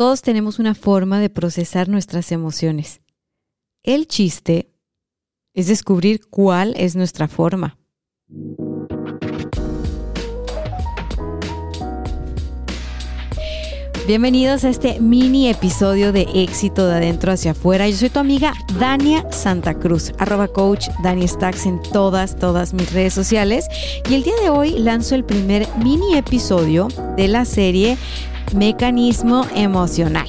Todos tenemos una forma de procesar nuestras emociones. El chiste es descubrir cuál es nuestra forma. Bienvenidos a este mini episodio de éxito de adentro hacia afuera. Yo soy tu amiga Dania Santa Cruz, arroba coach Dani Stacks en todas, todas mis redes sociales. Y el día de hoy lanzo el primer mini episodio de la serie Mecanismo Emocional.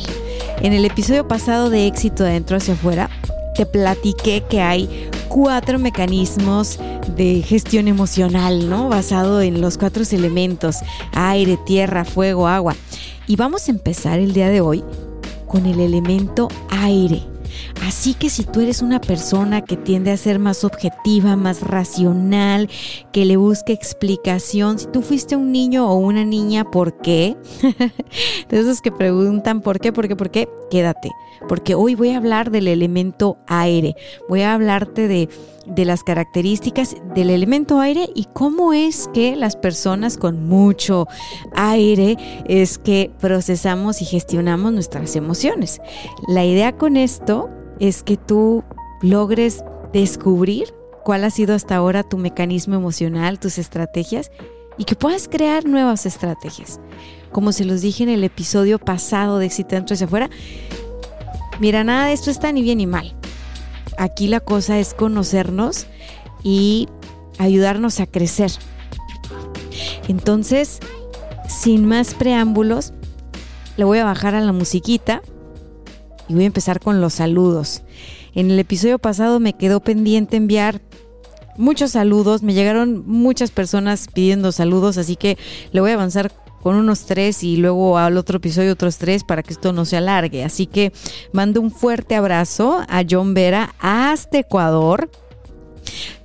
En el episodio pasado de éxito de adentro hacia afuera te platiqué que hay cuatro mecanismos de gestión emocional, ¿no? Basado en los cuatro elementos, aire, tierra, fuego, agua. Y vamos a empezar el día de hoy con el elemento aire. Así que si tú eres una persona que tiende a ser más objetiva, más racional, que le busque explicación, si tú fuiste un niño o una niña, ¿por qué? de esos que preguntan ¿por qué? ¿Por qué? ¿Por qué? Quédate, porque hoy voy a hablar del elemento aire. Voy a hablarte de de las características del elemento aire y cómo es que las personas con mucho aire es que procesamos y gestionamos nuestras emociones. La idea con esto es que tú logres descubrir cuál ha sido hasta ahora tu mecanismo emocional, tus estrategias y que puedas crear nuevas estrategias. Como se los dije en el episodio pasado de Éxito Dentro hacia afuera, mira, nada de esto está ni bien ni mal. Aquí la cosa es conocernos y ayudarnos a crecer. Entonces, sin más preámbulos, le voy a bajar a la musiquita y voy a empezar con los saludos. En el episodio pasado me quedó pendiente enviar muchos saludos, me llegaron muchas personas pidiendo saludos, así que le voy a avanzar con unos tres y luego al otro episodio otros tres para que esto no se alargue. Así que mando un fuerte abrazo a John Vera hasta Ecuador.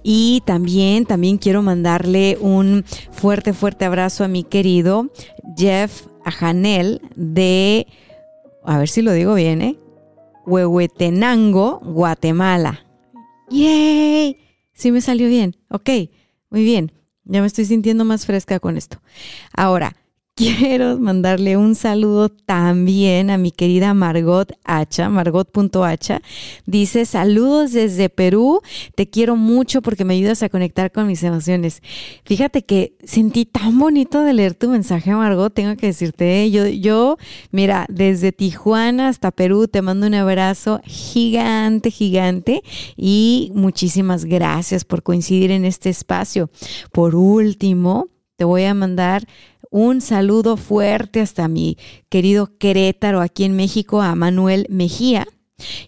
Y también, también quiero mandarle un fuerte, fuerte abrazo a mi querido Jeff Ajanel de, a ver si lo digo bien, ¿eh? Huehuetenango, Guatemala. ¡Yay! Sí me salió bien. Ok, muy bien. Ya me estoy sintiendo más fresca con esto. Ahora, quiero mandarle un saludo también a mi querida Margot Hacha, margot.hacha. Dice, saludos desde Perú, te quiero mucho porque me ayudas a conectar con mis emociones. Fíjate que sentí tan bonito de leer tu mensaje, Margot, tengo que decirte, ¿eh? yo, yo, mira, desde Tijuana hasta Perú te mando un abrazo gigante, gigante y muchísimas gracias por coincidir en este espacio. Por último, te voy a mandar un saludo fuerte hasta mi querido Querétaro aquí en México, a Manuel Mejía.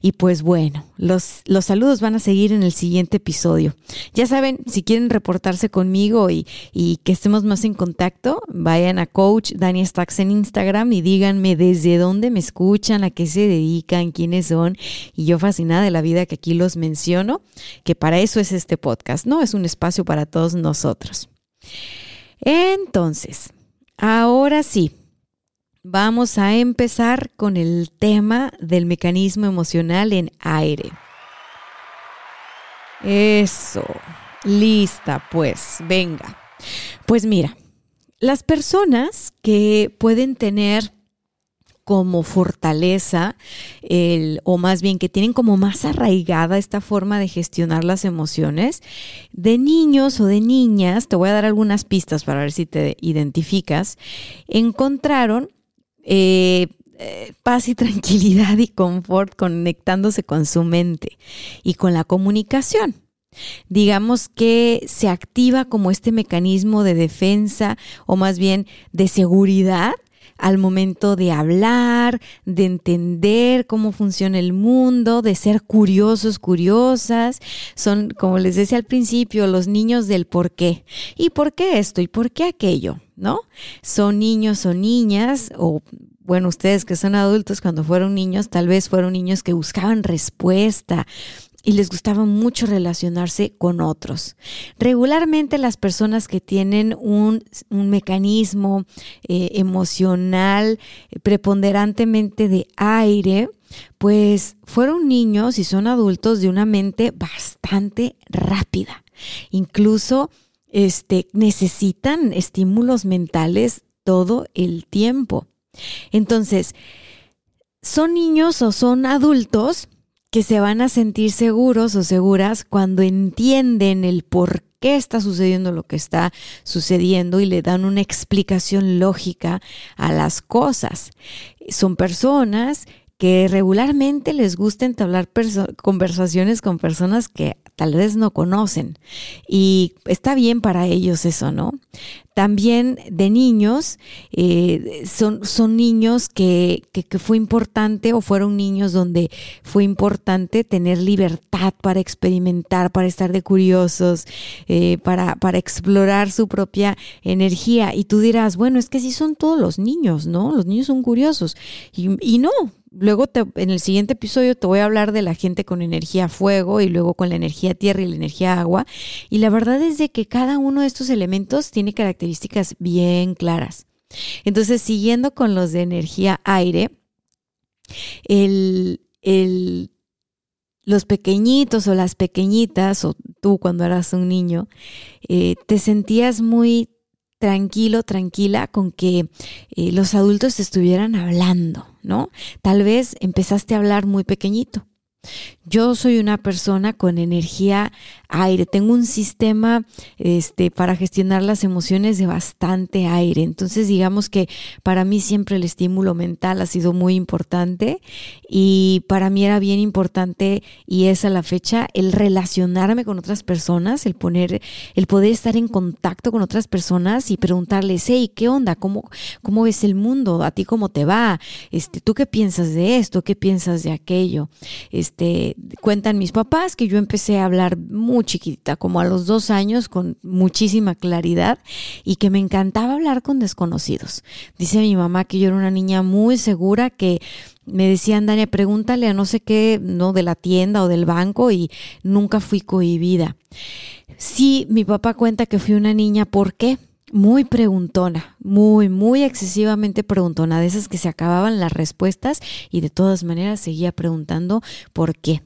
Y pues bueno, los, los, saludos van a seguir en el siguiente episodio. Ya saben, si quieren reportarse conmigo y, y, que estemos más en contacto, vayan a Coach Dani Stacks en Instagram y díganme desde dónde me escuchan, a qué se dedican, quiénes son. Y yo fascinada de la vida que aquí los menciono, que para eso es este podcast, ¿no? Es un espacio para todos nosotros. Entonces, Ahora sí, vamos a empezar con el tema del mecanismo emocional en aire. Eso, lista pues, venga. Pues mira, las personas que pueden tener como fortaleza, o más bien que tienen como más arraigada esta forma de gestionar las emociones, de niños o de niñas, te voy a dar algunas pistas para ver si te identificas, encontraron eh, eh, paz y tranquilidad y confort conectándose con su mente y con la comunicación. Digamos que se activa como este mecanismo de defensa o más bien de seguridad al momento de hablar, de entender cómo funciona el mundo, de ser curiosos, curiosas. Son, como les decía al principio, los niños del por qué. ¿Y por qué esto? ¿Y por qué aquello? ¿No? Son niños o niñas o bueno, ustedes que son adultos, cuando fueron niños, tal vez fueron niños que buscaban respuesta, y les gustaba mucho relacionarse con otros. Regularmente las personas que tienen un, mecanismo eh, emocional eh, preponderantemente de aire, pues fueron niños y son adultos de una mente bastante rápida. Incluso este, necesitan estímulos mentales todo el tiempo. Entonces, son niños o son adultos que se van a sentir seguros o seguras cuando entienden el por qué está sucediendo lo que está sucediendo y le dan una explicación lógica a las cosas. Son personas que regularmente les gusta entablar conversaciones con personas que tal vez no conocen. Y está bien para ellos eso, ¿no? También de niños, eh, son, son niños que, que, fue importante o fueron niños donde fue importante tener libertad para experimentar, para estar de curiosos, eh, para, para explorar su propia energía. Y tú dirás, bueno, es que sí son todos los niños, ¿no? Los niños son curiosos. Y, y no, Luego en el siguiente episodio te voy a hablar de la gente con energía fuego y luego con la energía tierra y la energía agua. Y la verdad es de que cada uno de estos elementos tiene características bien claras. Entonces, siguiendo con los de energía aire, el, los pequeñitos o las pequeñitas, o tú cuando eras un niño, eh, te sentías muy tranquilo, tranquila con que eh, los adultos estuvieran hablando, ¿no? Tal vez empezaste a hablar muy pequeñito. Yo soy una persona con energía aire, tengo un sistema este, para gestionar las emociones de bastante aire. Entonces, digamos que para mí siempre el estímulo mental ha sido muy importante y para mí era bien importante y es a la fecha el relacionarme con otras personas, el poner, el poder estar en contacto con otras personas y preguntarles, hey, ¿qué onda? ¿Cómo, cómo ves el mundo? ¿A ti cómo te va? Este, ¿Tú qué piensas de esto? ¿Qué piensas de aquello? Este, cuentan mis papás que yo empecé a hablar chiquita, como a los dos años, con muchísima claridad y que me encantaba hablar con desconocidos. Dice mi mamá que yo era una niña muy segura que me decían, Dania, pregúntale a no sé qué, no de la tienda o del banco y nunca fui cohibida. Sí, mi papá cuenta que fui una niña, ¿por qué? Muy preguntona, muy, muy excesivamente preguntona, de esas que se acababan las respuestas y de todas maneras seguía preguntando por qué.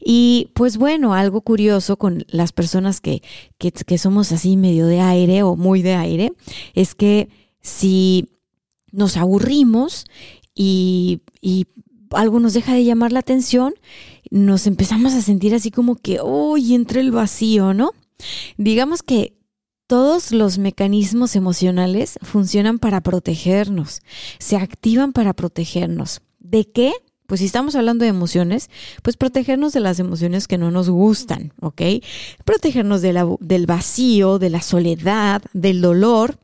Y pues bueno, algo curioso con las personas que, que, somos así medio de aire o muy de aire, es que si nos aburrimos y, y algo nos deja de llamar la atención, nos empezamos a sentir así como que, uy, entre el vacío, ¿no? Digamos que todos los mecanismos emocionales funcionan para protegernos, se activan para protegernos. ¿De qué? Pues si estamos hablando de emociones, pues protegernos de las emociones que no nos gustan, ¿ok? Protegernos del vacío, de la soledad, del dolor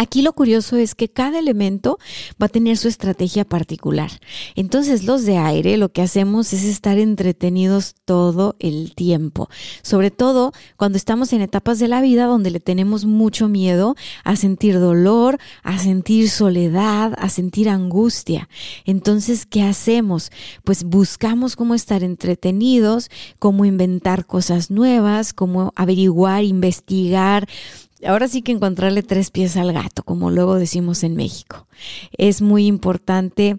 Aquí lo curioso es que cada elemento va a tener su estrategia particular. Entonces los de aire lo que hacemos es estar entretenidos todo el tiempo, sobre todo cuando estamos en etapas de la vida donde le tenemos mucho miedo a sentir dolor, a sentir soledad, a sentir angustia. Entonces, ¿qué hacemos? Pues buscamos cómo estar entretenidos, cómo inventar cosas nuevas, cómo averiguar, investigar, ahora sí que encontrarle tres pies al gato, como luego decimos en México. Es muy importante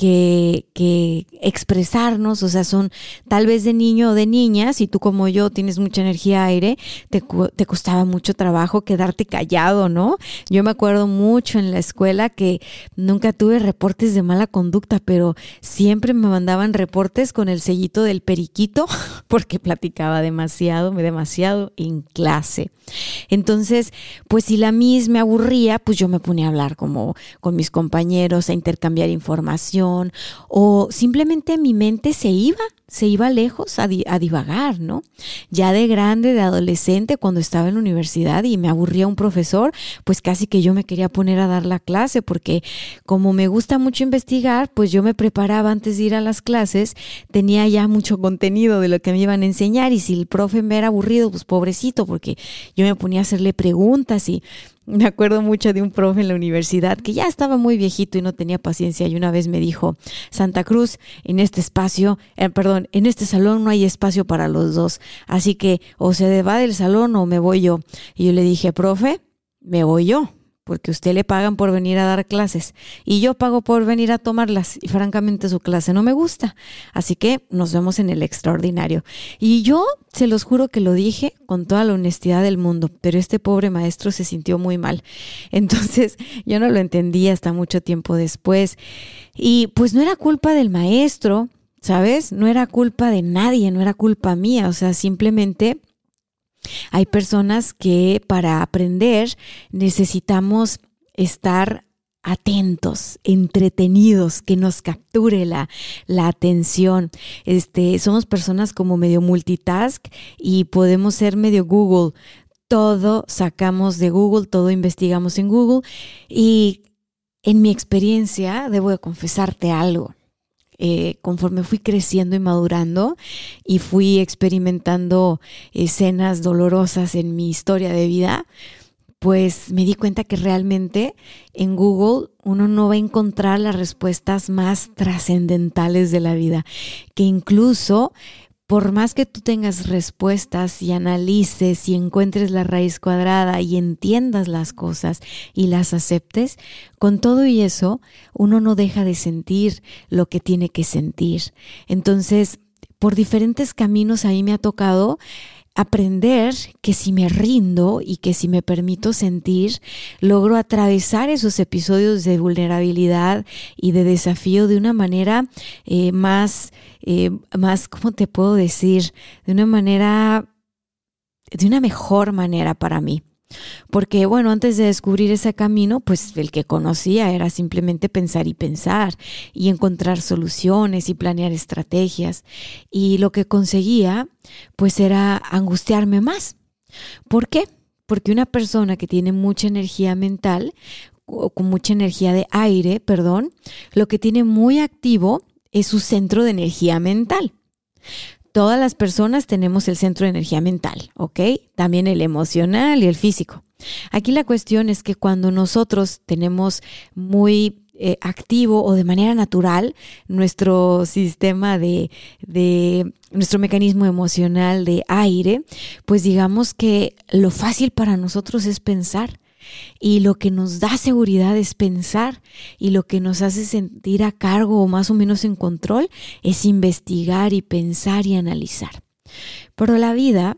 que, expresarnos, o sea, son tal vez de niño o de niña, si tú como yo tienes mucha energía aire, te, te, costaba mucho trabajo quedarte callado, ¿no? Yo me acuerdo mucho en la escuela que nunca tuve reportes de mala conducta, pero siempre me mandaban reportes con el sellito del periquito porque platicaba demasiado, demasiado en clase. Entonces, pues si la Miss me aburría, pues yo me ponía a hablar como con mis compañeros, a intercambiar información o simplemente mi mente se iba, se iba lejos a, divagar, ¿no? Ya de grande, de adolescente, cuando estaba en la universidad y me aburría un profesor, pues casi que yo me quería poner a dar la clase, porque como me gusta mucho investigar, pues yo me preparaba antes de ir a las clases, tenía ya mucho contenido de lo que me iban a enseñar y si el profe me era aburrido, pues pobrecito, porque yo me ponía a hacerle preguntas y me acuerdo mucho de un profe en la universidad que ya estaba muy viejito y no tenía paciencia y una vez me dijo, Santa Cruz, en este espacio, eh, perdón, en este salón no hay espacio para los dos, así que o se va del salón o me voy yo. Y yo le dije, profe, me voy yo porque usted le pagan por venir a dar clases y yo pago por venir a tomarlas y francamente su clase no me gusta. Así que nos vemos en el extraordinario. Y yo se los juro que lo dije con toda la honestidad del mundo, pero este pobre maestro se sintió muy mal. Entonces yo no lo entendí hasta mucho tiempo después. Y pues no era culpa del maestro, ¿sabes? No era culpa de nadie, no era culpa mía, o sea, simplemente hay personas que para aprender necesitamos estar atentos, entretenidos, que nos capture la, la, atención. Este, somos personas como medio multitask y podemos ser medio Google. Todo sacamos de Google, todo investigamos en Google y en mi experiencia debo de confesarte algo. Eh, conforme fui creciendo y madurando y fui experimentando escenas dolorosas en mi historia de vida, pues me di cuenta que realmente en Google uno no va a encontrar las respuestas más trascendentales de la vida, que incluso por más que tú tengas respuestas y analices y encuentres la raíz cuadrada y entiendas las cosas y las aceptes, con todo y eso, uno no deja de sentir lo que tiene que sentir. Entonces, por diferentes caminos a mí me ha tocado aprender que si me rindo y que si me permito sentir, logro atravesar esos episodios de vulnerabilidad y de desafío de una manera eh, más, eh, más, ¿cómo te puedo decir? De una manera, de una mejor manera para mí. Porque bueno, antes de descubrir ese camino, pues el que conocía era simplemente pensar y pensar y encontrar soluciones y planear estrategias. Y lo que conseguía, pues era angustiarme más. ¿Por qué? Porque una persona que tiene mucha energía mental, o con mucha energía de aire, perdón, lo que tiene muy activo es su centro de energía mental. Todas las personas tenemos el centro de energía mental, ¿ok? También el emocional y el físico. Aquí la cuestión es que cuando nosotros tenemos muy eh, activo o de manera natural nuestro sistema de, de, nuestro mecanismo emocional de aire, pues digamos que lo fácil para nosotros es pensar. Y lo que nos da seguridad es pensar y lo que nos hace sentir a cargo o más o menos en control es investigar y pensar y analizar. Pero la vida,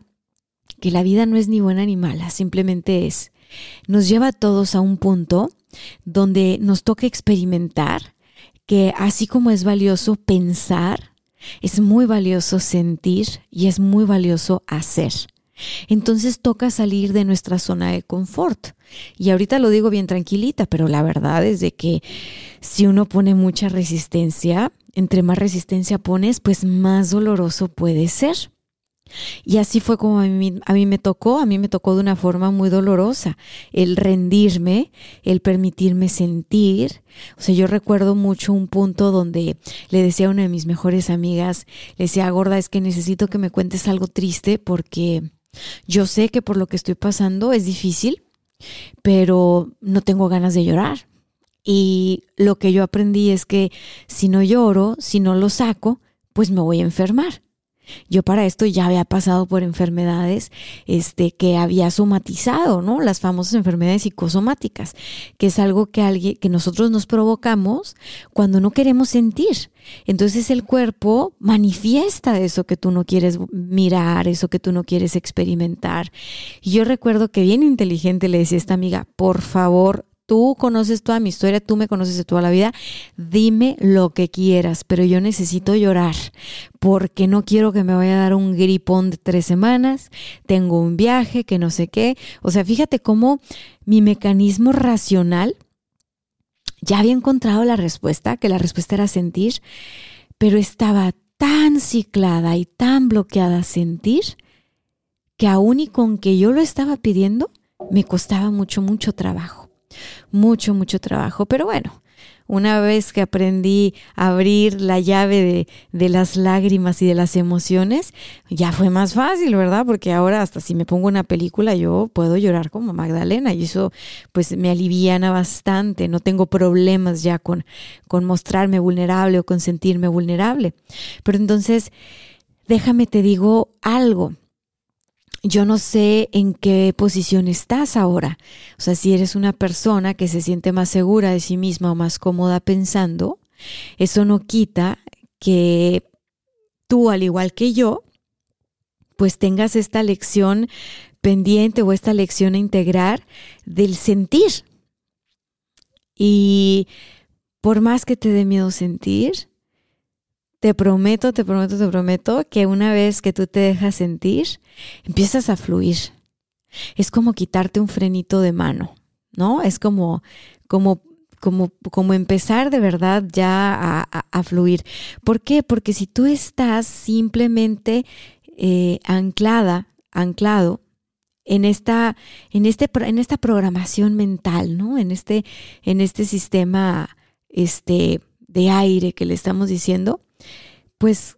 que la vida no es ni buena ni mala, simplemente es, nos lleva a todos a un punto donde nos toca experimentar que así como es valioso pensar, es muy valioso sentir y es muy valioso hacer. Entonces toca salir de nuestra zona de confort. Y ahorita lo digo bien tranquilita, pero la verdad es de que si uno pone mucha resistencia, entre más resistencia pones, pues más doloroso puede ser. Y así fue como a mí, a mí, me tocó, a mí me tocó de una forma muy dolorosa, el rendirme, el permitirme sentir. O sea, yo recuerdo mucho un punto donde le decía a una de mis mejores amigas, le decía, gorda, es que necesito que me cuentes algo triste porque yo sé que por lo que estoy pasando es difícil, pero no tengo ganas de llorar. Y lo que yo aprendí es que si no lloro, si no lo saco, pues me voy a enfermar. Yo para esto ya había pasado por enfermedades este, que había somatizado, ¿no? Las famosas enfermedades psicosomáticas, que es algo que, alguien, que nosotros nos provocamos cuando no queremos sentir. Entonces el cuerpo manifiesta eso que tú no quieres mirar, eso que tú no quieres experimentar. Y yo recuerdo que bien inteligente le decía a esta amiga, por favor, tú conoces toda mi historia, tú me conoces de toda la vida, dime lo que quieras, pero yo necesito llorar porque no quiero que me vaya a dar un gripón de tres semanas, tengo un viaje, que no sé qué. O sea, fíjate cómo mi mecanismo racional ya había encontrado la respuesta, que la respuesta era sentir, pero estaba tan ciclada y tan bloqueada a sentir que aún y con que yo lo estaba pidiendo, me costaba mucho, mucho trabajo. Mucho, mucho trabajo. Pero bueno, una vez que aprendí a abrir la llave de, de, las lágrimas y de las emociones, ya fue más fácil, ¿verdad? Porque ahora hasta si me pongo una película yo puedo llorar como Magdalena y eso pues me aliviana bastante, no tengo problemas ya con, con mostrarme vulnerable o con sentirme vulnerable. Pero entonces, déjame te digo algo yo no sé en qué posición estás ahora. O sea, si eres una persona que se siente más segura de sí misma o más cómoda pensando, eso no quita que tú, al igual que yo, pues tengas esta lección pendiente o esta lección a integrar del sentir. Y por más que te dé miedo sentir, te prometo, te prometo, te prometo que una vez que tú te dejas sentir, empiezas a fluir. Es como quitarte un frenito de mano, ¿no? Es como, como, como, como empezar de verdad ya a, fluir. ¿Por qué? Porque si tú estás simplemente eh, anclada, anclado en esta, en, este, en esta programación mental, ¿no? En este, en este sistema este, de aire que le estamos diciendo, pues,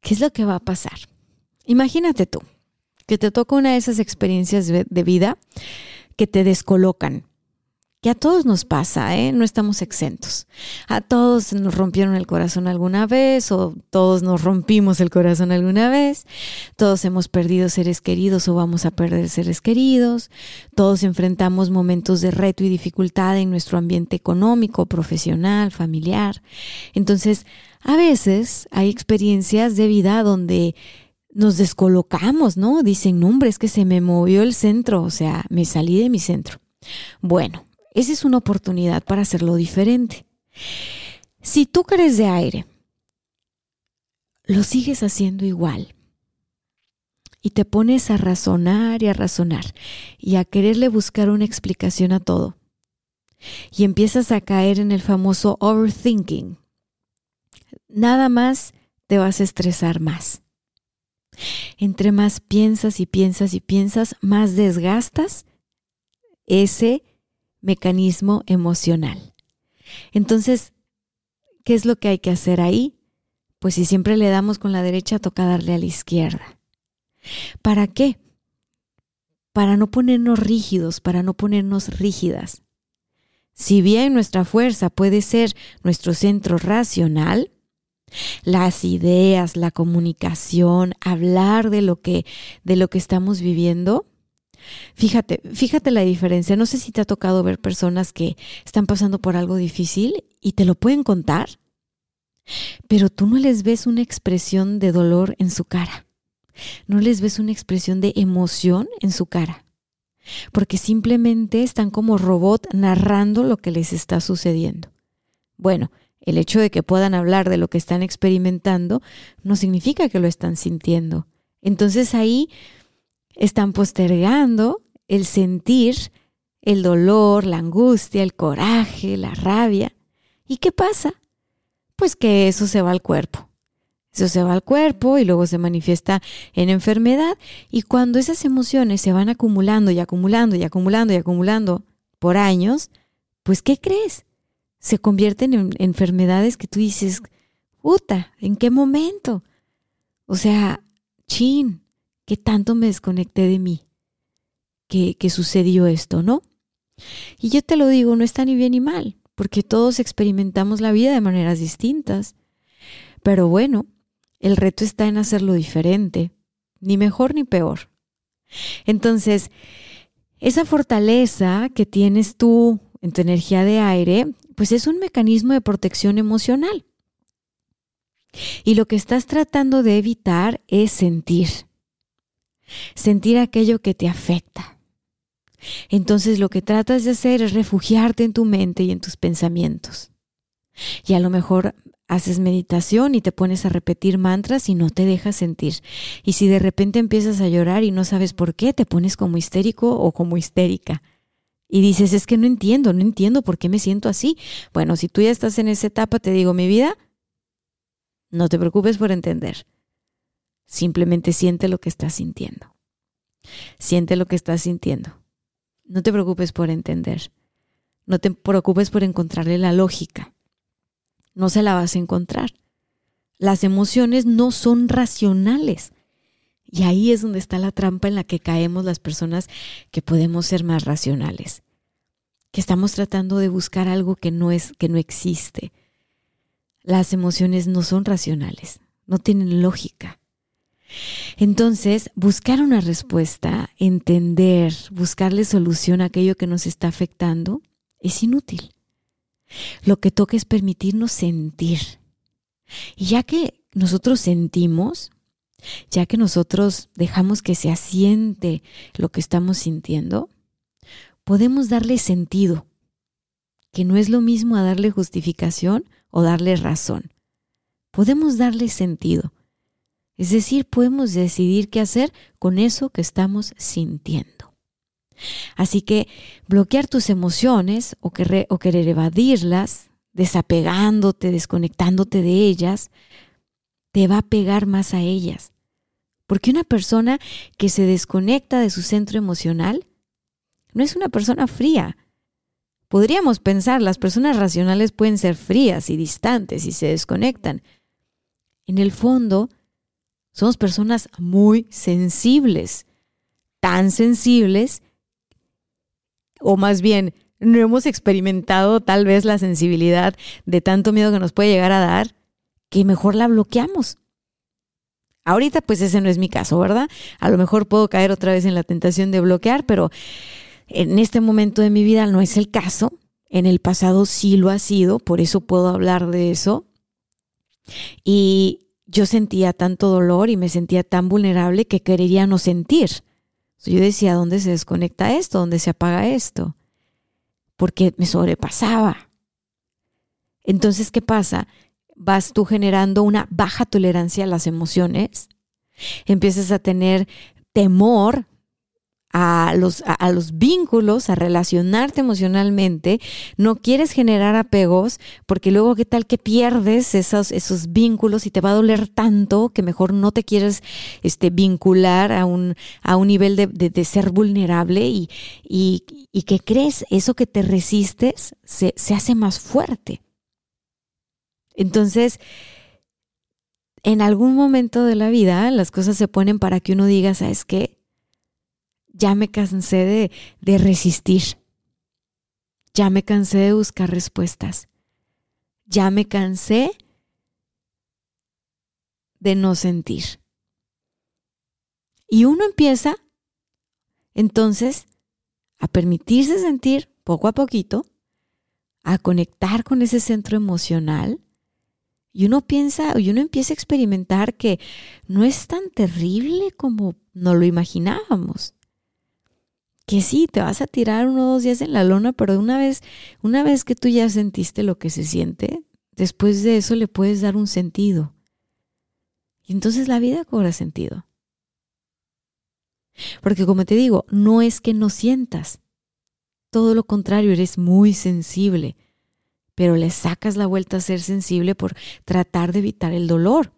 ¿qué es lo que va a pasar? Imagínate tú que te toca una de esas experiencias de vida que te descolocan, que a todos nos pasa, ¿eh? no estamos exentos. A todos nos rompieron el corazón alguna vez o todos nos rompimos el corazón alguna vez, todos hemos perdido seres queridos o vamos a perder seres queridos, todos enfrentamos momentos de reto y dificultad en nuestro ambiente económico, profesional, familiar. Entonces, a veces hay experiencias de vida donde nos descolocamos, ¿no? Dicen, no, hombre, es que se me movió el centro, o sea, me salí de mi centro. Bueno, esa es una oportunidad para hacerlo diferente. Si tú crees de aire, lo sigues haciendo igual. Y te pones a razonar y a razonar y a quererle buscar una explicación a todo. Y empiezas a caer en el famoso overthinking nada más te vas a estresar más. Entre más piensas y piensas y piensas, más desgastas ese mecanismo emocional. Entonces, ¿qué es lo que hay que hacer ahí? Pues si siempre le damos con la derecha, toca darle a la izquierda. ¿Para qué? Para no ponernos rígidos, para no ponernos rígidas. Si bien nuestra fuerza puede ser nuestro centro racional, las ideas, la comunicación, hablar de lo que, de lo que estamos viviendo. Fíjate, fíjate la diferencia. No sé si te ha tocado ver personas que están pasando por algo difícil y te lo pueden contar, pero tú no les ves una expresión de dolor en su cara. No les ves una expresión de emoción en su cara. Porque simplemente están como robot narrando lo que les está sucediendo. Bueno, el hecho de que puedan hablar de lo que están experimentando no significa que lo están sintiendo. Entonces ahí están postergando el sentir el dolor, la angustia, el coraje, la rabia. ¿Y qué pasa? Pues que eso se va al cuerpo. Eso se va al cuerpo y luego se manifiesta en enfermedad. Y cuando esas emociones se van acumulando y acumulando y acumulando y acumulando por años, pues ¿qué crees? Se convierten en enfermedades que tú dices, puta, ¿en qué momento? O sea, chin, ¿qué tanto me desconecté de mí? Que, que sucedió esto, ¿no? Y yo te lo digo, no está ni bien ni mal, porque todos experimentamos la vida de maneras distintas. Pero bueno, el reto está en hacerlo diferente, ni mejor ni peor. Entonces, esa fortaleza que tienes tú en tu energía de aire pues es un mecanismo de protección emocional. Y lo que estás tratando de evitar es sentir. Sentir aquello que te afecta. Entonces lo que tratas de hacer es refugiarte en tu mente y en tus pensamientos. Y a lo mejor haces meditación y te pones a repetir mantras y no te dejas sentir. Y si de repente empiezas a llorar y no sabes por qué, te pones como histérico o como histérica. Y dices, es que no entiendo, no entiendo por qué me siento así. Bueno, si tú ya estás en esa etapa, te digo, mi vida, no te preocupes por entender. Simplemente siente lo que estás sintiendo. Siente lo que estás sintiendo. No te preocupes por entender. No te preocupes por encontrarle la lógica. No se la vas a encontrar. Las emociones no son racionales. Y ahí es donde está la trampa en la que caemos las personas que podemos ser más racionales. Que estamos tratando de buscar algo que no es que no existe. Las emociones no son racionales, no tienen lógica. Entonces, buscar una respuesta, entender, buscarle solución a aquello que nos está afectando, es inútil. Lo que toca es permitirnos sentir. Y ya que nosotros sentimos, ya que nosotros dejamos que se asiente lo que estamos sintiendo, podemos darle sentido, que no es lo mismo a darle justificación o darle razón. Podemos darle sentido. Es decir, podemos decidir qué hacer con eso que estamos sintiendo. Así que bloquear tus emociones o querer, o querer evadirlas, desapegándote, desconectándote de ellas, te va a pegar más a ellas. Porque una persona que se desconecta de su centro emocional no es una persona fría. Podríamos pensar, las personas racionales pueden ser frías y distantes y se desconectan. En el fondo, somos personas muy sensibles, tan sensibles, o más bien, no hemos experimentado tal vez la sensibilidad de tanto miedo que nos puede llegar a dar, que mejor la bloqueamos. Ahorita pues ese no es mi caso, ¿verdad? A lo mejor puedo caer otra vez en la tentación de bloquear, pero en este momento de mi vida no es el caso. En el pasado sí lo ha sido, por eso puedo hablar de eso. Y yo sentía tanto dolor y me sentía tan vulnerable que quería no sentir. Yo decía, ¿dónde se desconecta esto? ¿Dónde se apaga esto? Porque me sobrepasaba. Entonces, ¿qué pasa? Vas tú generando una baja tolerancia a las emociones, empiezas a tener temor a los, a, los vínculos, a relacionarte emocionalmente, no quieres generar apegos, porque luego qué tal que pierdes esos, esos vínculos y te va a doler tanto que mejor no te quieres este, vincular a un, a un nivel de, de, ser vulnerable y, y, y, que crees, eso que te resistes se, se hace más fuerte. Entonces, en algún momento de la vida las cosas se ponen para que uno diga, ¿sabes qué? Ya me cansé de, de resistir. Ya me cansé de buscar respuestas. Ya me cansé de no sentir. Y uno empieza entonces a permitirse sentir poco a poquito, a conectar con ese centro emocional. Y uno piensa, y uno empieza a experimentar que no es tan terrible como no lo imaginábamos que sí, te vas a tirar uno o dos días en la lona, pero una vez, una vez que tú ya sentiste lo que se siente, después de eso le puedes dar un sentido. Y entonces la vida cobra sentido. Porque como te digo, no es que no sientas. Todo lo contrario, eres muy sensible, pero le sacas la vuelta a ser sensible por tratar de evitar el dolor.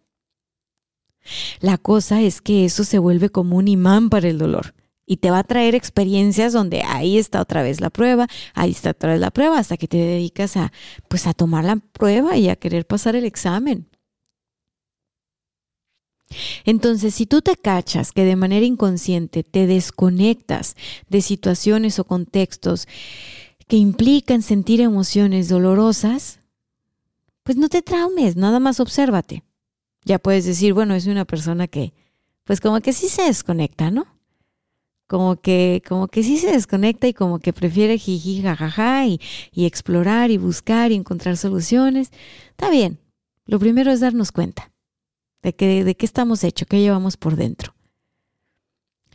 La cosa es que eso se vuelve como un imán para el dolor y te va a traer experiencias donde ahí está otra vez la prueba, ahí está otra vez la prueba, hasta que te dedicas a pues a tomar la prueba y a querer pasar el examen. Entonces, si tú te cachas que de manera inconsciente te desconectas de situaciones o contextos que implican sentir emociones dolorosas, pues no te traumes, nada más obsérvate. Ya puedes decir, bueno, es una persona que, pues como que sí se desconecta, ¿no? Como que, como que sí se desconecta y como que prefiere jiji, jajaja y, y explorar y buscar y encontrar soluciones. Está bien. Lo primero es darnos cuenta de, que, de qué estamos hechos, qué llevamos por dentro.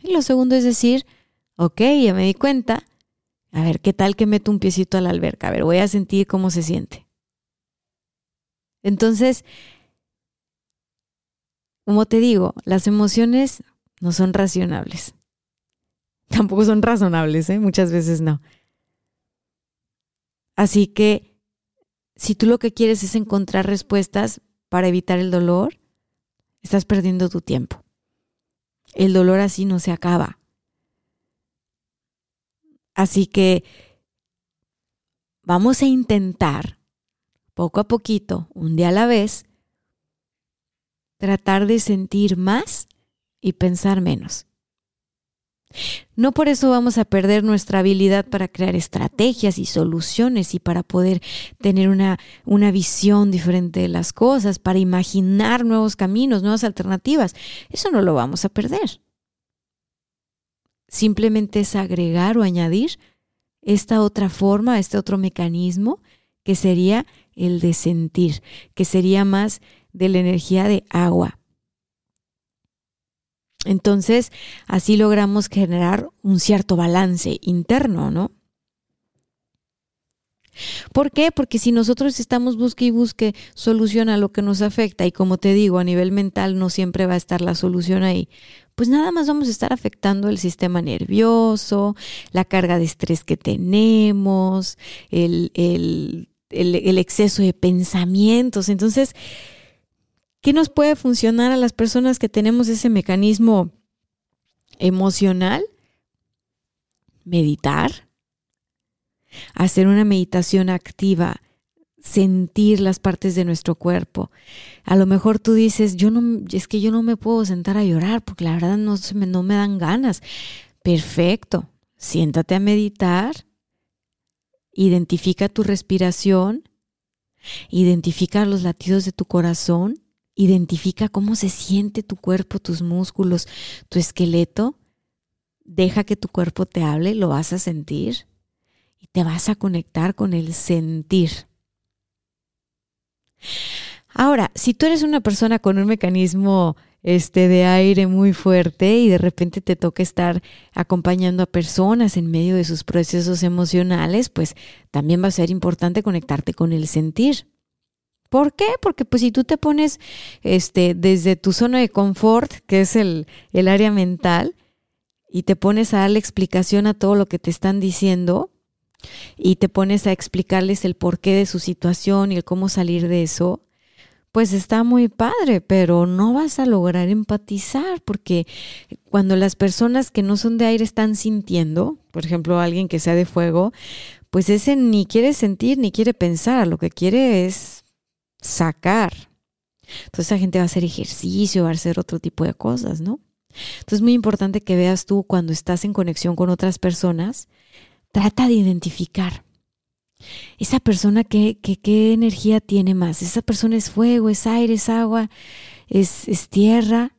Y lo segundo es decir, Ok, ya me di cuenta. A ver, ¿qué tal que meto un piecito a la alberca? A ver, voy a sentir cómo se siente. Entonces, como te digo, las emociones no son racionables. Tampoco son razonables, ¿eh? muchas veces no. Así que, si tú lo que quieres es encontrar respuestas para evitar el dolor, estás perdiendo tu tiempo. El dolor así no se acaba. Así que vamos a intentar, poco a poquito, un día a la vez, tratar de sentir más y pensar menos. No por eso vamos a perder nuestra habilidad para crear estrategias y soluciones y para poder tener una, una, visión diferente de las cosas, para imaginar nuevos caminos, nuevas alternativas. Eso no lo vamos a perder. Simplemente es agregar o añadir esta otra forma, este otro mecanismo que sería el de sentir, que sería más de la energía de agua. Entonces, así logramos generar un cierto balance interno, ¿no? ¿Por qué? Porque si nosotros estamos busque y busque solución a lo que nos afecta, y como te digo, a nivel mental no siempre va a estar la solución ahí, pues nada más vamos a estar afectando el sistema nervioso, la carga de estrés que tenemos, el, el, el exceso de pensamientos. Entonces, ¿Qué nos puede funcionar a las personas que tenemos ese mecanismo emocional? Meditar, hacer una meditación activa, sentir las partes de nuestro cuerpo. A lo mejor tú dices, yo no, es que yo no me puedo sentar a llorar porque la verdad no, no me dan ganas. Perfecto, siéntate a meditar, identifica tu respiración, identifica los latidos de tu corazón Identifica cómo se siente tu cuerpo, tus músculos, tu esqueleto. Deja que tu cuerpo te hable, lo vas a sentir y te vas a conectar con el sentir. Ahora, si tú eres una persona con un mecanismo este de aire muy fuerte y de repente te toca estar acompañando a personas en medio de sus procesos emocionales, pues también va a ser importante conectarte con el sentir. ¿Por qué? Porque pues si tú te pones este, desde tu zona de confort, que es el, el área mental, y te pones a darle explicación a todo lo que te están diciendo, y te pones a explicarles el porqué de su situación y el cómo salir de eso, pues está muy padre, pero no vas a lograr empatizar porque cuando las personas que no son de aire están sintiendo, por ejemplo, alguien que sea de fuego, pues ese ni quiere sentir ni quiere pensar, lo que quiere es sacar. Entonces esa gente va a hacer ejercicio, va a hacer otro tipo de cosas, ¿no? Entonces es muy importante que veas tú cuando estás en conexión con otras personas, trata de identificar esa persona qué, qué, energía tiene más. Esa persona es fuego, es aire, es agua, es, es tierra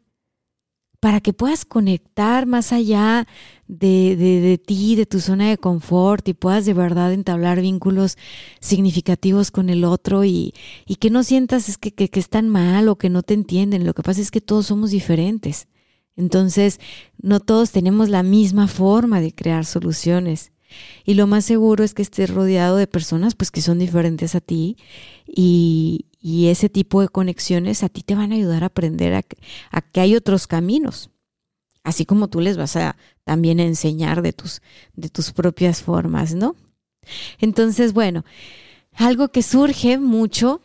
para que puedas conectar más allá de, de, ti, de tu zona de confort y puedas de verdad entablar vínculos significativos con el otro y, y que no sientas es que, que, que están mal o que no te entienden. Lo que pasa es que todos somos diferentes. Entonces, no todos tenemos la misma forma de crear soluciones. Y lo más seguro es que estés rodeado de personas pues que son diferentes a ti y, y ese tipo de conexiones a ti te van a ayudar a aprender a, que hay otros caminos, así como tú les vas a también enseñar de tus, de tus propias formas, ¿no? Entonces, bueno, algo que surge mucho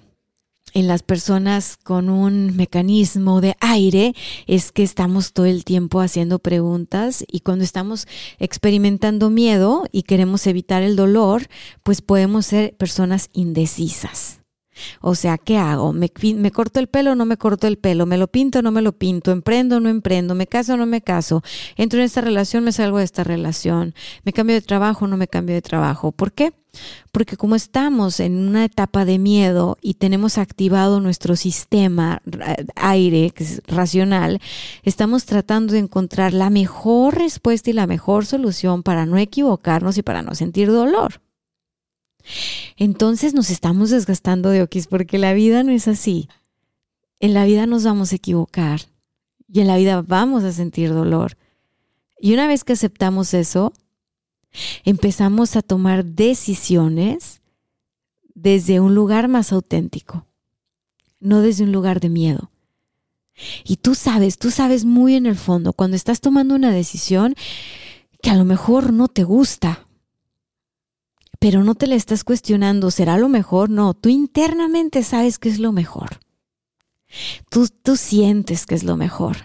en las personas con un mecanismo de aire es que estamos todo el tiempo haciendo preguntas y cuando estamos experimentando miedo y queremos evitar el dolor, pues podemos ser personas indecisas. O sea, ¿qué hago? ¿Me, ¿Me, corto el pelo o no me corto el pelo? ¿Me lo pinto o no me lo pinto? ¿Emprendo o no emprendo? ¿Me caso o no me caso? ¿Entro en esta relación me salgo de esta relación? ¿Me cambio de trabajo o no me cambio de trabajo? ¿Por qué? Porque como estamos en una etapa de miedo y tenemos activado nuestro sistema aire, que es racional, estamos tratando de encontrar la mejor respuesta y la mejor solución para no equivocarnos y para no sentir dolor. Entonces nos estamos desgastando de okis porque la vida no es así. En la vida nos vamos a equivocar y en la vida vamos a sentir dolor. Y una vez que aceptamos eso, empezamos a tomar decisiones desde un lugar más auténtico, no desde un lugar de miedo. Y tú sabes, tú sabes muy en el fondo, cuando estás tomando una decisión que a lo mejor no te gusta, pero no te la estás cuestionando, ¿será lo mejor? No, tú internamente sabes que es lo mejor. Tú, tú sientes que es lo mejor.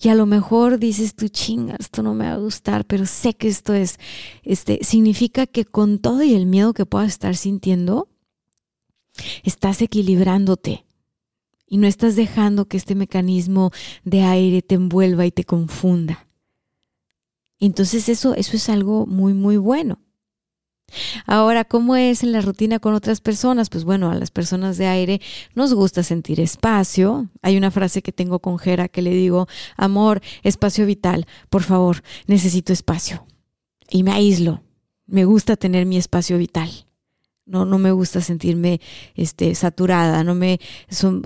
Y a lo mejor dices tú, chinga, esto no me va a gustar, pero sé que esto es, este, significa que con todo y el miedo que puedas estar sintiendo, estás equilibrándote y no estás dejando que este mecanismo de aire te envuelva y te confunda. Entonces eso, eso es algo muy, muy bueno. Ahora, ¿cómo es en la rutina con otras personas? Pues bueno, a las personas de aire nos gusta sentir espacio. Hay una frase que tengo con Jera que le digo, amor, espacio vital, por favor, necesito espacio. Y me aíslo. Me gusta tener mi espacio vital. No, no me gusta sentirme este, saturada, no me,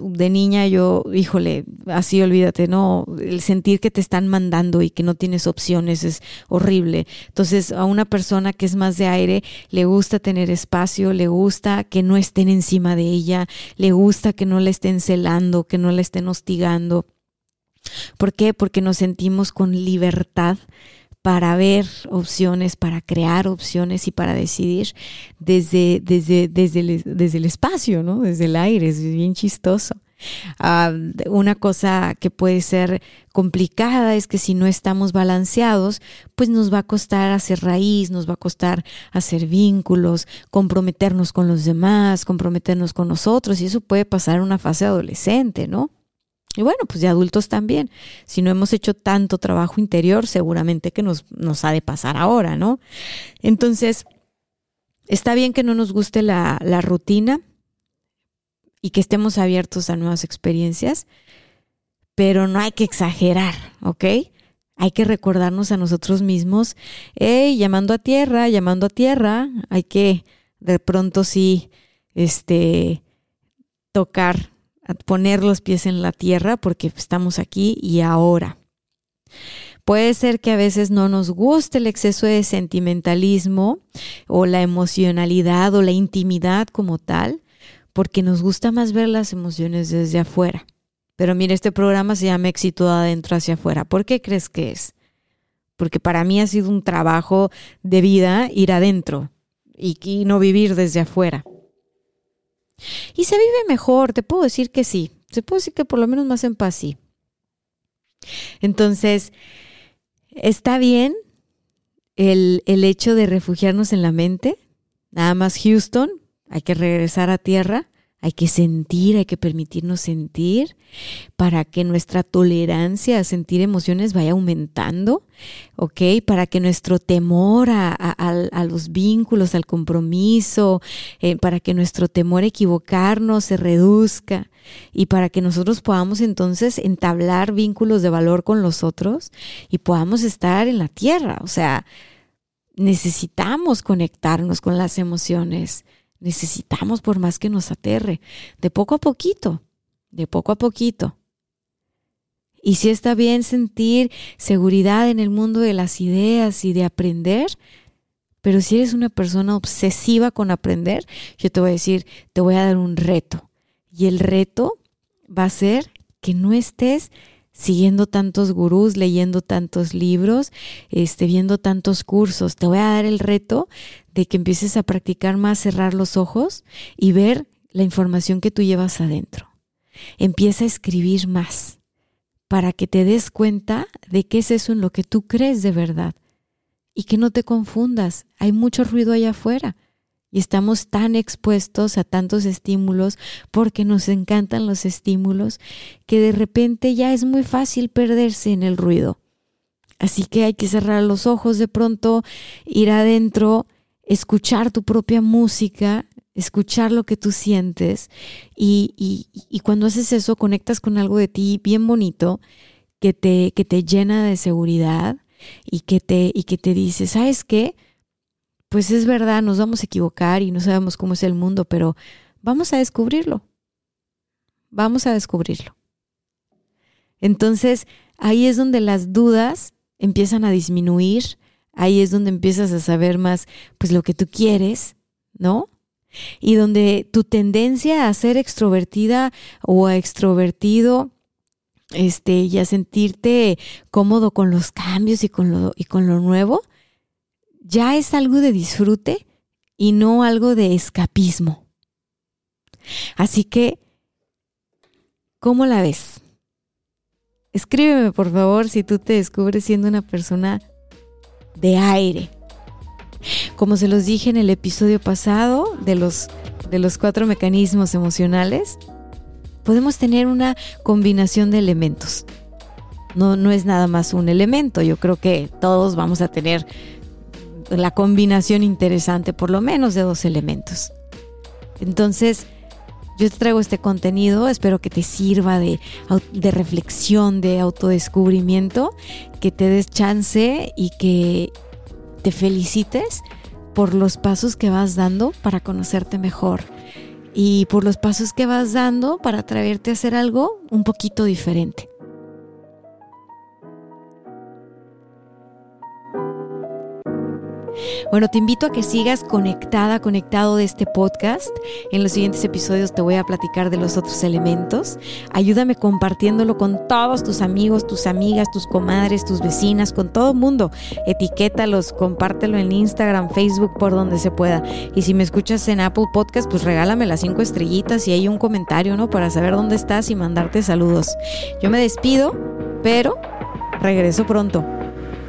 de niña yo, híjole, así olvídate, no, el sentir que te están mandando y que no tienes opciones es horrible. Entonces, a una persona que es más de aire, le gusta tener espacio, le gusta que no estén encima de ella, le gusta que no la estén celando, que no la estén hostigando. ¿Por qué? Porque nos sentimos con libertad para ver opciones, para crear opciones y para decidir desde, desde, desde, el, desde el espacio, ¿no? Desde el aire, es bien chistoso. Ah, una cosa que puede ser complicada es que si no estamos balanceados, pues nos va a costar hacer raíz, nos va a costar hacer vínculos, comprometernos con los demás, comprometernos con nosotros, y eso puede pasar en una fase adolescente, ¿no? Y bueno, pues de adultos también. Si no hemos hecho tanto trabajo interior, seguramente que nos, nos ha de pasar ahora, ¿no? Entonces, está bien que no nos guste la, la rutina y que estemos abiertos a nuevas experiencias, pero no hay que exagerar, ¿ok? Hay que recordarnos a nosotros mismos, hey, llamando a tierra, llamando a tierra, hay que de pronto sí, este, tocar poner los pies en la tierra porque estamos aquí y ahora. Puede ser que a veces no nos guste el exceso de sentimentalismo o la emocionalidad o la intimidad como tal, porque nos gusta más ver las emociones desde afuera. Pero mire, este programa se llama Éxito de adentro hacia afuera. ¿Por qué crees que es? Porque para mí ha sido un trabajo de vida ir adentro y, y no vivir desde afuera. Y se vive mejor, te puedo decir que sí. Se puede decir que por lo menos más en paz sí. Entonces, está bien el, el hecho de refugiarnos en la mente. Nada más Houston, hay que regresar a tierra hay que sentir, hay que permitirnos sentir para que nuestra tolerancia a sentir emociones vaya aumentando, ¿ok? Para que nuestro temor a, los vínculos, al compromiso, eh, para que nuestro temor a equivocarnos se reduzca y para que nosotros podamos entonces entablar vínculos de valor con los otros y podamos estar en la tierra. O sea, necesitamos conectarnos con las emociones necesitamos por más que nos aterre, de poco a poquito, de poco a poquito. Y si está bien sentir seguridad en el mundo de las ideas y de aprender, pero si eres una persona obsesiva con aprender, yo te voy a decir, te voy a dar un reto. Y el reto va a ser que no estés siguiendo tantos gurús, leyendo tantos libros, este, viendo tantos cursos. Te voy a dar el reto de que empieces a practicar más cerrar los ojos y ver la información que tú llevas adentro. Empieza a escribir más para que te des cuenta de qué es eso en lo que tú crees de verdad y que no te confundas. Hay mucho ruido allá afuera y estamos tan expuestos a tantos estímulos porque nos encantan los estímulos que de repente ya es muy fácil perderse en el ruido. Así que hay que cerrar los ojos de pronto, ir adentro, escuchar tu propia música, escuchar lo que tú sientes y, y, cuando haces eso conectas con algo de ti bien bonito que te, que te llena de seguridad y que te, y que te dice, ¿sabes qué? Pues es verdad, nos vamos a equivocar y no sabemos cómo es el mundo, pero vamos a descubrirlo. Vamos a descubrirlo. Entonces, ahí es donde las dudas empiezan a disminuir, ahí es donde empiezas a saber más pues lo que tú quieres, ¿no? Y donde tu tendencia a ser extrovertida o a extrovertido este y a sentirte cómodo con los cambios y con lo y con lo nuevo ya es algo de disfrute y no algo de escapismo. Así que ¿cómo la ves? Escríbeme por favor si tú te descubres siendo una persona de aire. Como se los dije en el episodio pasado de los, de los cuatro mecanismos emocionales, podemos tener una combinación de elementos. No, no es nada más un elemento, yo creo que todos vamos a tener la combinación interesante, por lo menos de dos elementos. Entonces, yo te traigo este contenido, espero que te sirva de, de, reflexión, de autodescubrimiento, que te des chance y que te felicites por los pasos que vas dando para conocerte mejor y por los pasos que vas dando para atreverte a hacer algo un poquito diferente. Bueno, te invito a que sigas conectada, conectado de este podcast. En los siguientes episodios te voy a platicar de los otros elementos. Ayúdame compartiéndolo con todos tus amigos, tus amigas, tus comadres, tus vecinas, con todo el mundo. Etiquétalos, compártelo en Instagram, Facebook, por donde se pueda. Y si me escuchas en Apple Podcast, pues regálame las cinco estrellitas y hay un comentario, ¿no? Para saber dónde estás y mandarte saludos. Yo me despido, pero regreso pronto.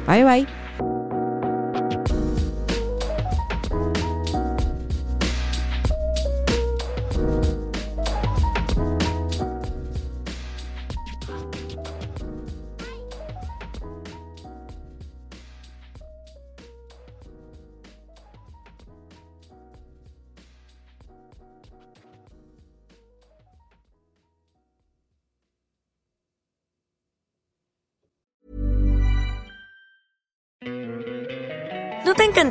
Bye bye.